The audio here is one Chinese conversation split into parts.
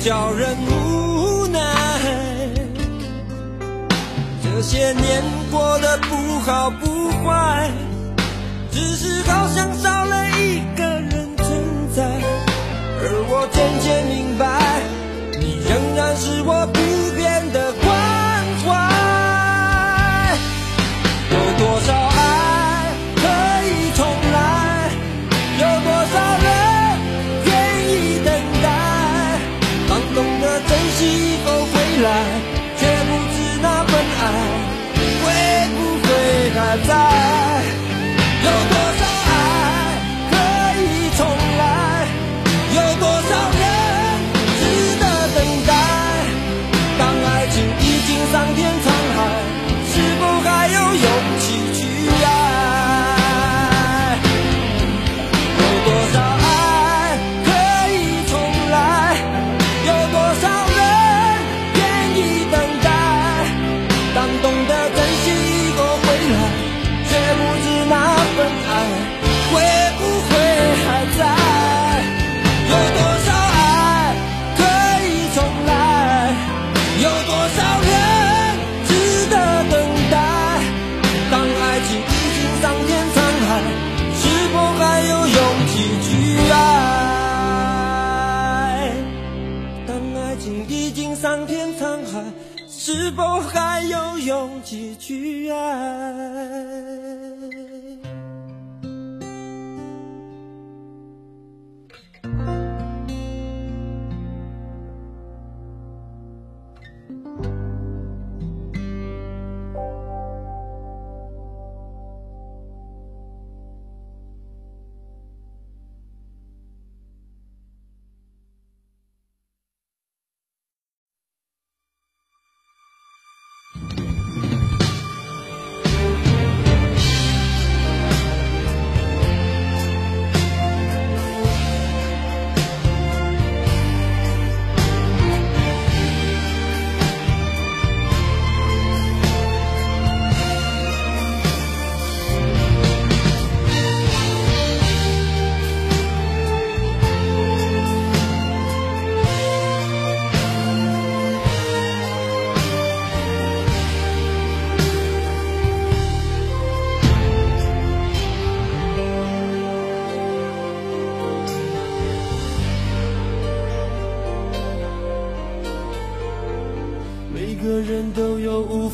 叫人无奈。这些年过得不好不坏，句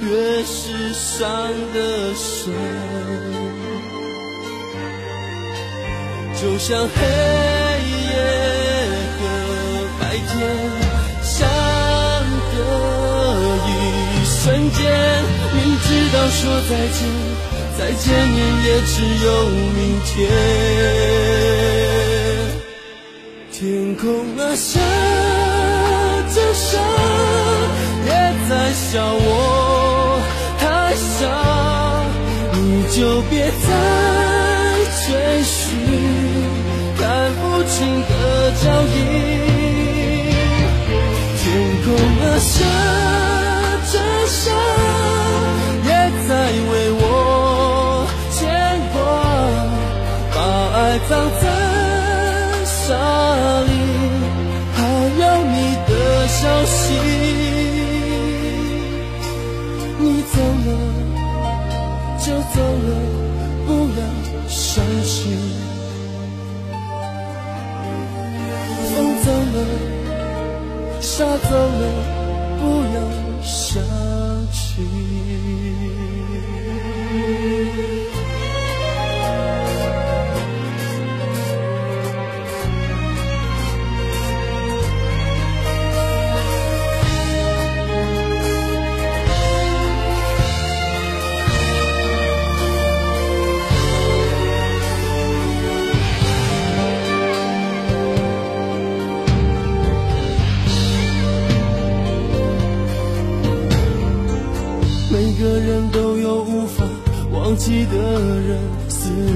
越是伤得深，就像黑夜和白天相隔一瞬间，明知道说再见，再见面也只有明天。天空啊，下着沙，也在笑我。就别再追寻看不清的脚印。天空啊，下着沙，也在为我牵挂，把爱葬在沙里，还有你的消息。了，沙走了，不要想起。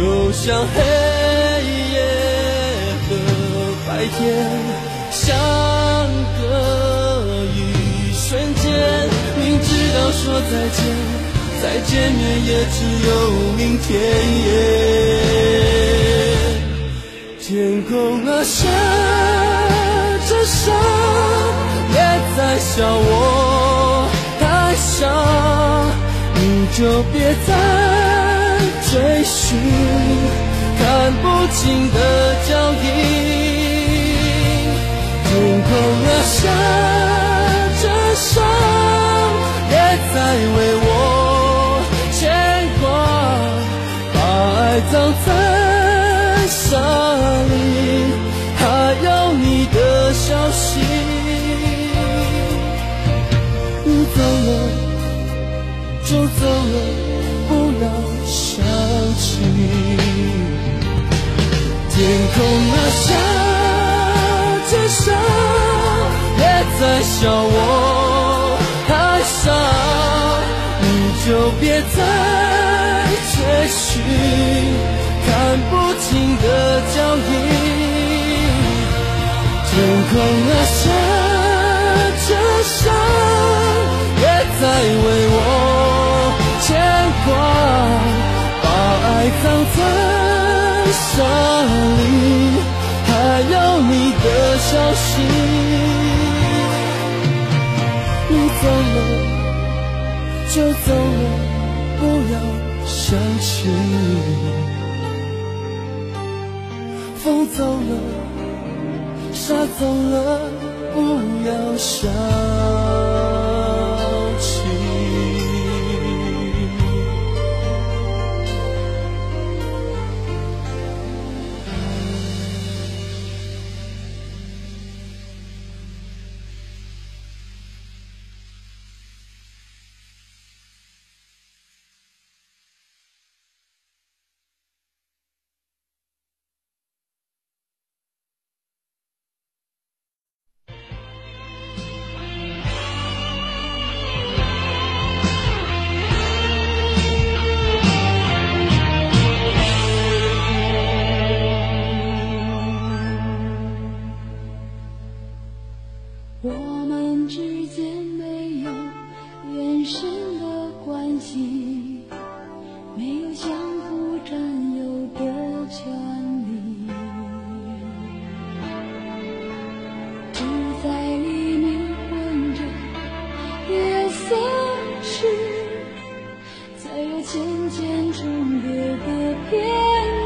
就像黑夜和白天相隔一瞬间，明知道说再见，再见面也只有明天。天空啊，下着沙，也在笑我。太傻，你就别再追寻看不清的脚印。天空啊，下着沙，别再为我牵挂，把爱葬在沙里，还有你的消息。你走了。就走了，空啊，下着沙，别再笑我太傻，你就别再追寻看不清的脚印。天空啊，下就走了，不要想起。风走了，沙走了，不要想。我们之间没有延伸的关系没有相互占有的权利只在黎明混着夜色时才有渐渐重叠的片